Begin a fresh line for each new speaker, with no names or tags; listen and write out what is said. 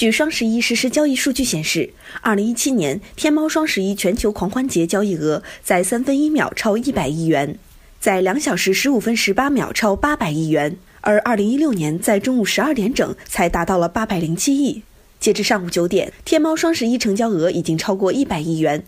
据双十一实时交易数据显示二零一七年天猫双十一全球狂欢节交易额在三分一秒超一百亿元在两小时十五分十八秒超八百亿元而二零一六年在中午十二点整才达到了八百零七亿。截至上午九点天猫双十一成交额已经超过一百亿元。